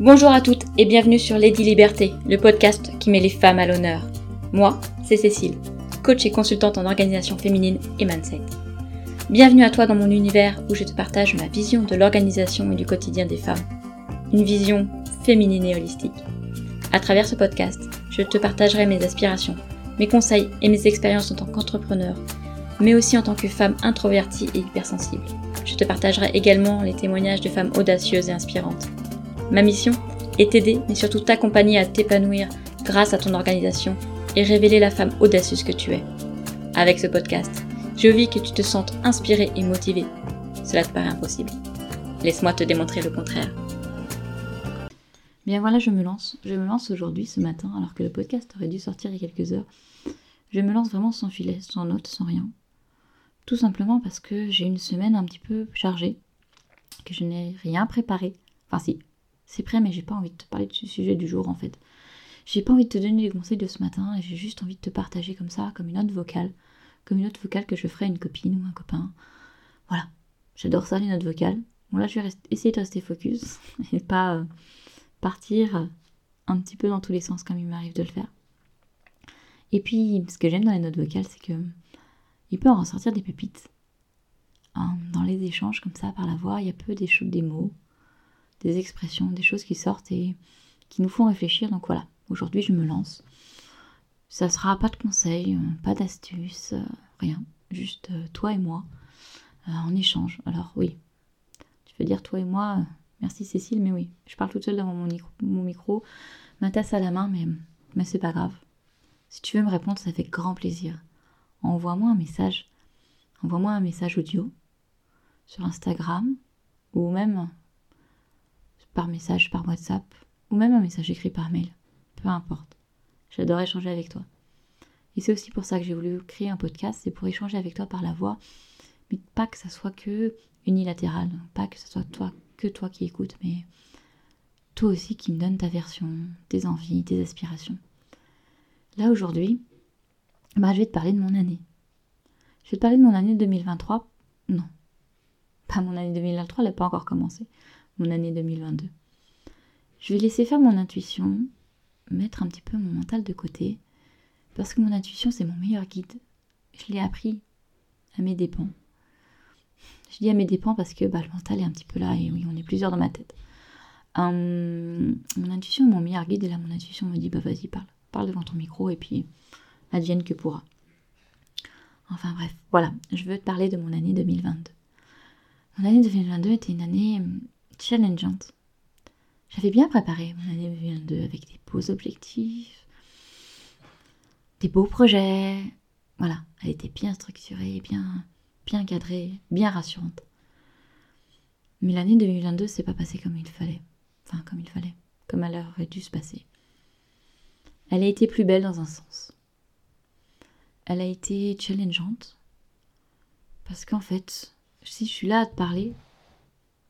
Bonjour à toutes et bienvenue sur Lady Liberté, le podcast qui met les femmes à l'honneur. Moi, c'est Cécile, coach et consultante en organisation féminine et mindset. Bienvenue à toi dans mon univers où je te partage ma vision de l'organisation et du quotidien des femmes. Une vision féminine et holistique. À travers ce podcast, je te partagerai mes aspirations, mes conseils et mes expériences en tant qu'entrepreneur, mais aussi en tant que femme introvertie et hypersensible. Je te partagerai également les témoignages de femmes audacieuses et inspirantes. Ma mission est t'aider, mais surtout t'accompagner à t'épanouir grâce à ton organisation et révéler la femme audacieuse que tu es. Avec ce podcast, je vis que tu te sentes inspirée et motivée. Cela te paraît impossible. Laisse-moi te démontrer le contraire. Bien voilà, je me lance. Je me lance aujourd'hui, ce matin, alors que le podcast aurait dû sortir il y a quelques heures. Je me lance vraiment sans filet, sans notes, sans rien. Tout simplement parce que j'ai une semaine un petit peu chargée, que je n'ai rien préparé. Enfin si, c'est prêt, mais j'ai pas envie de te parler du sujet du jour en fait. J'ai pas envie de te donner les conseils de ce matin j'ai juste envie de te partager comme ça, comme une note vocale, comme une note vocale que je ferai à une copine ou un copain. Voilà, j'adore ça les notes vocales. Bon là je vais essayer de rester focus et pas euh, partir un petit peu dans tous les sens comme il m'arrive de le faire. Et puis ce que j'aime dans les notes vocales c'est que il peut en ressortir des pépites. Hein, dans les échanges comme ça par la voix, il y a peu des, des mots, des expressions, des choses qui sortent et qui nous font réfléchir. Donc voilà, aujourd'hui je me lance. Ça sera pas de conseils, euh, pas d'astuces, euh, rien. Juste euh, toi et moi en échange. Alors oui, tu veux dire toi et moi, merci Cécile, mais oui, je parle toute seule devant mon micro, mon micro ma tasse à la main, mais, mais c'est pas grave. Si tu veux me répondre, ça fait grand plaisir envoie-moi un message. Envoie-moi un message audio sur Instagram ou même par message par WhatsApp ou même un message écrit par mail. Peu importe. J'adore échanger avec toi. Et c'est aussi pour ça que j'ai voulu créer un podcast, c'est pour échanger avec toi par la voix, mais pas que ça soit que unilatéral, pas que ce soit toi, que toi qui écoutes, mais toi aussi qui me donne ta version, tes envies, tes aspirations. Là aujourd'hui, bah, je vais te parler de mon année. Je vais te parler de mon année 2023. Non, pas mon année 2023, elle n'a pas encore commencé. Mon année 2022. Je vais laisser faire mon intuition, mettre un petit peu mon mental de côté, parce que mon intuition, c'est mon meilleur guide. Je l'ai appris à mes dépens. Je dis à mes dépens parce que bah, le mental est un petit peu là, et oui, on est plusieurs dans ma tête. Hum, mon intuition est mon meilleur guide, et là, mon intuition me dit, bah vas-y, parle. Parle devant ton micro, et puis advienne que pourra. Enfin bref, voilà, je veux te parler de mon année 2022. Mon année 2022 était une année hum, challengeante. J'avais bien préparé mon année 2022 avec des beaux objectifs, des beaux projets. Voilà, elle était bien structurée, bien, bien cadrée, bien rassurante. Mais l'année 2022 s'est pas passée comme il fallait. Enfin, comme il fallait, comme elle aurait dû se passer. Elle a été plus belle dans un sens elle a été challengeante. Parce qu'en fait, si je suis là à te parler,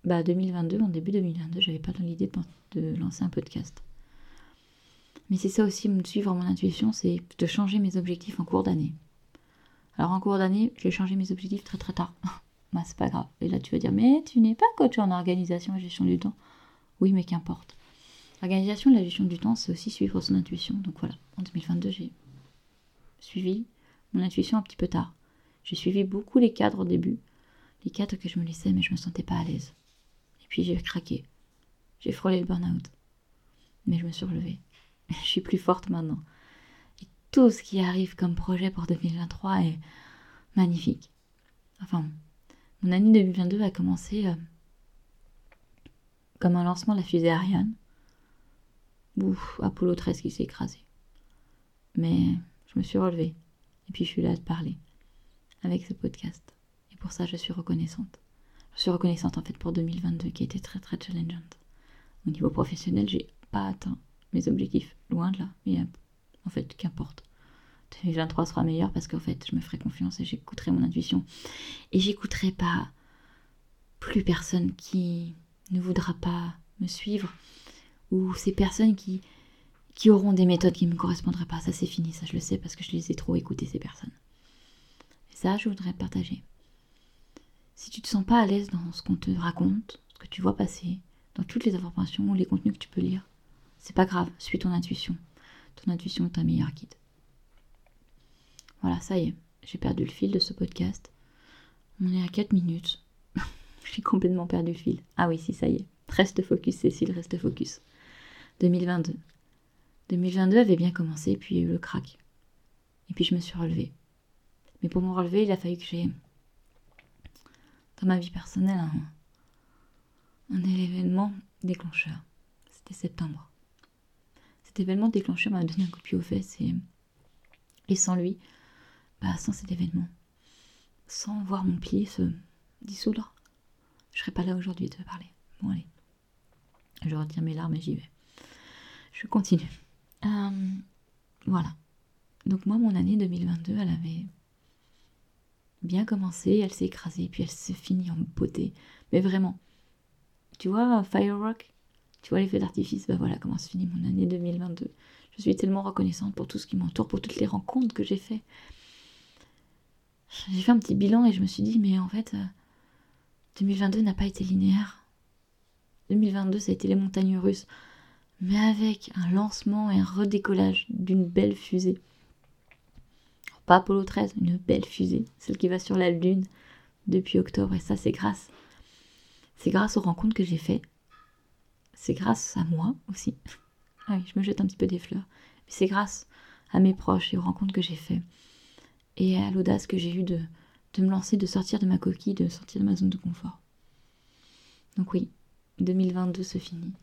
bah 2022, en début 2022, j'avais pas dans l'idée de, lancer un podcast. Mais c'est ça aussi, me suivre mon intuition, c'est de changer mes objectifs en cours d'année. Alors en cours d'année, j'ai changé mes objectifs très très tard. bah c'est pas grave. Et là tu vas dire, mais tu n'es pas coach en organisation et gestion du temps. Oui, mais qu'importe. L'organisation et la gestion du temps, c'est aussi suivre son intuition. Donc voilà, en 2022, j'ai suivi mon intuition un petit peu tard. J'ai suivi beaucoup les cadres au début, les cadres que je me laissais, mais je me sentais pas à l'aise. Puis j'ai craqué. J'ai frôlé le burn-out. Mais je me suis relevée. Je suis plus forte maintenant. Et tout ce qui arrive comme projet pour 2023 est magnifique. Enfin, mon année 2022 a commencé euh, comme un lancement de la fusée Ariane. Ouf, Apollo 13 qui s'est écrasé. Mais je me suis relevée. Et puis je suis là à te parler avec ce podcast. Et pour ça, je suis reconnaissante. Je suis reconnaissante en fait pour 2022 qui était très très challengeante. Au niveau professionnel, j'ai pas atteint mes objectifs, loin de là. Mais euh, en fait, qu'importe. 2023 sera meilleur parce qu'en fait, je me ferai confiance et j'écouterai mon intuition. Et j'écouterai pas plus personne qui ne voudra pas me suivre ou ces personnes qui qui auront des méthodes qui ne me correspondraient pas. Ça, c'est fini, ça, je le sais parce que je les ai trop écoutées, ces personnes. Et ça, je voudrais partager. Si tu te sens pas à l'aise dans ce qu'on te raconte, ce que tu vois passer, dans toutes les informations, les contenus que tu peux lire. C'est pas grave, suis ton intuition. Ton intuition est ta meilleure guide. Voilà, ça y est, j'ai perdu le fil de ce podcast. On est à 4 minutes. j'ai complètement perdu le fil. Ah oui, si, ça y est. Reste focus, Cécile, reste focus. 2022. 2022 avait bien commencé, puis il y a eu le crack. Et puis je me suis relevée. Mais pour me relever, il a fallu que j'ai, dans ma vie personnelle, un, événement déclencheur. C'était septembre. Cet événement déclencheur m'a donné un coup de pied aux fesses et, et sans lui, bah, sans cet événement, sans voir mon pied se dissoudre, je serais pas là aujourd'hui de te parler. Bon allez, je retire mes larmes et j'y vais. Je continue. Euh, voilà. Donc moi, mon année 2022, elle avait bien commencé, elle s'est écrasée, puis elle s'est finie en beauté. Mais vraiment, tu vois, Firework, tu vois l'effet d'artifice, ben voilà comment se finit mon année 2022. Je suis tellement reconnaissante pour tout ce qui m'entoure, pour toutes les rencontres que j'ai fait. J'ai fait un petit bilan et je me suis dit, mais en fait, 2022 euh, n'a pas été linéaire. 2022, ça a été les montagnes russes, mais avec un lancement et un redécollage d'une belle fusée. Pas Apollo 13, une belle fusée, celle qui va sur la Lune depuis octobre, et ça, c'est grâce. C'est grâce aux rencontres que j'ai faites. C'est grâce à moi aussi. Ah oui, je me jette un petit peu des fleurs. C'est grâce à mes proches et aux rencontres que j'ai faites. Et à l'audace que j'ai eue de, de me lancer, de sortir de ma coquille, de sortir de ma zone de confort. Donc oui, 2022 se finit.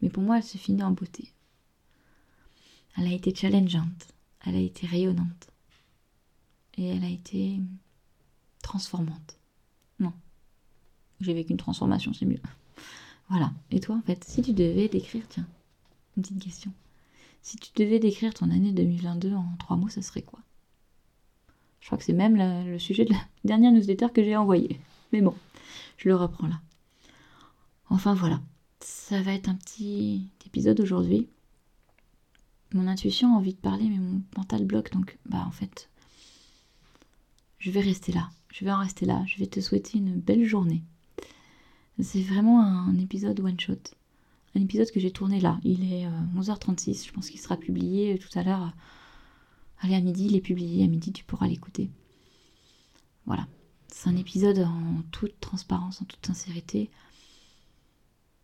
Mais pour moi, elle se finit en beauté. Elle a été challengeante, elle a été rayonnante. Et elle a été transformante. Non. J'ai vécu une transformation, c'est mieux. Voilà. Et toi, en fait, si tu devais décrire, tiens, une petite question. Si tu devais décrire ton année 2022 en trois mots, ça serait quoi? Je crois que c'est même le sujet de la dernière newsletter que j'ai envoyée. Mais bon, je le reprends là. Enfin voilà, ça va être un petit épisode aujourd'hui. Mon intuition a envie de parler, mais mon mental bloque, donc bah en fait, je vais rester là. Je vais en rester là. Je vais te souhaiter une belle journée. C'est vraiment un épisode one shot. Un épisode que j'ai tourné là. Il est 11h36. Euh, je pense qu'il sera publié tout à l'heure. Allez, à midi, il est publié. À midi, tu pourras l'écouter. Voilà. C'est un épisode en toute transparence, en toute sincérité.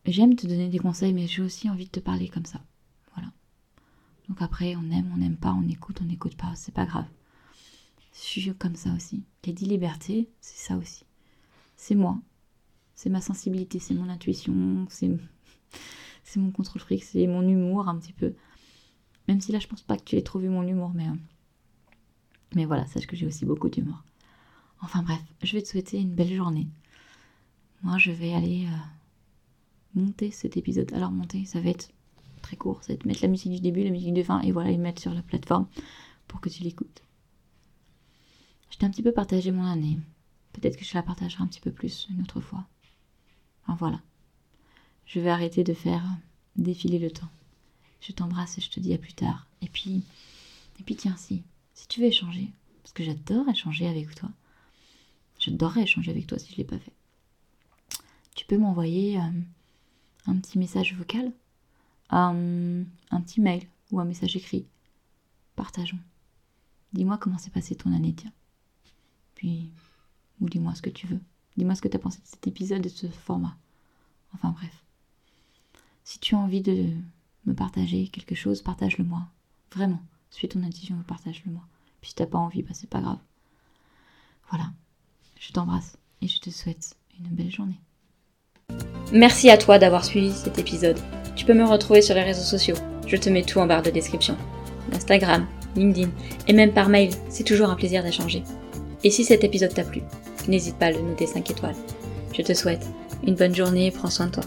J'aime te donner des conseils, mais j'ai aussi envie de te parler comme ça. Voilà. Donc après, on aime, on n'aime pas, on écoute, on n'écoute pas, c'est pas grave. Je suis comme ça aussi. Les dix libertés, c'est ça aussi. C'est moi. C'est ma sensibilité, c'est mon intuition, c'est c'est mon contrôle fric, c'est mon humour un petit peu. Même si là, je pense pas que tu aies trop vu mon humour, mais, euh, mais voilà, sache que j'ai aussi beaucoup d'humour. Enfin bref, je vais te souhaiter une belle journée. Moi, je vais aller euh, monter cet épisode. Alors monter, ça va être très court, ça va être mettre la musique du début, la musique de fin, et voilà, et mettre sur la plateforme pour que tu l'écoutes. Je t'ai un petit peu partagé mon année. Peut-être que je la partagerai un petit peu plus une autre fois. Enfin voilà. Je vais arrêter de faire défiler le temps. Je t'embrasse et je te dis à plus tard. Et puis, et puis tiens, si, si tu veux échanger, parce que j'adore échanger avec toi. J'adorerais échanger avec toi si je ne l'ai pas fait. Tu peux m'envoyer euh, un petit message vocal, un, un petit mail ou un message écrit. Partageons. Dis-moi comment s'est passé ton année, tiens. Puis, ou dis-moi ce que tu veux. Dis-moi ce que tu as pensé de cet épisode et de ce format. Enfin bref. Si tu as envie de me partager quelque chose, partage-le moi. Vraiment. Suis ton intuition, partage-le moi. Puis si t'as pas envie, bah c'est pas grave. Voilà. Je t'embrasse et je te souhaite une belle journée. Merci à toi d'avoir suivi cet épisode. Tu peux me retrouver sur les réseaux sociaux. Je te mets tout en barre de description. Instagram, LinkedIn et même par mail. C'est toujours un plaisir d'échanger. Et si cet épisode t'a plu, n'hésite pas à le noter 5 étoiles. Je te souhaite une bonne journée et prends soin de toi.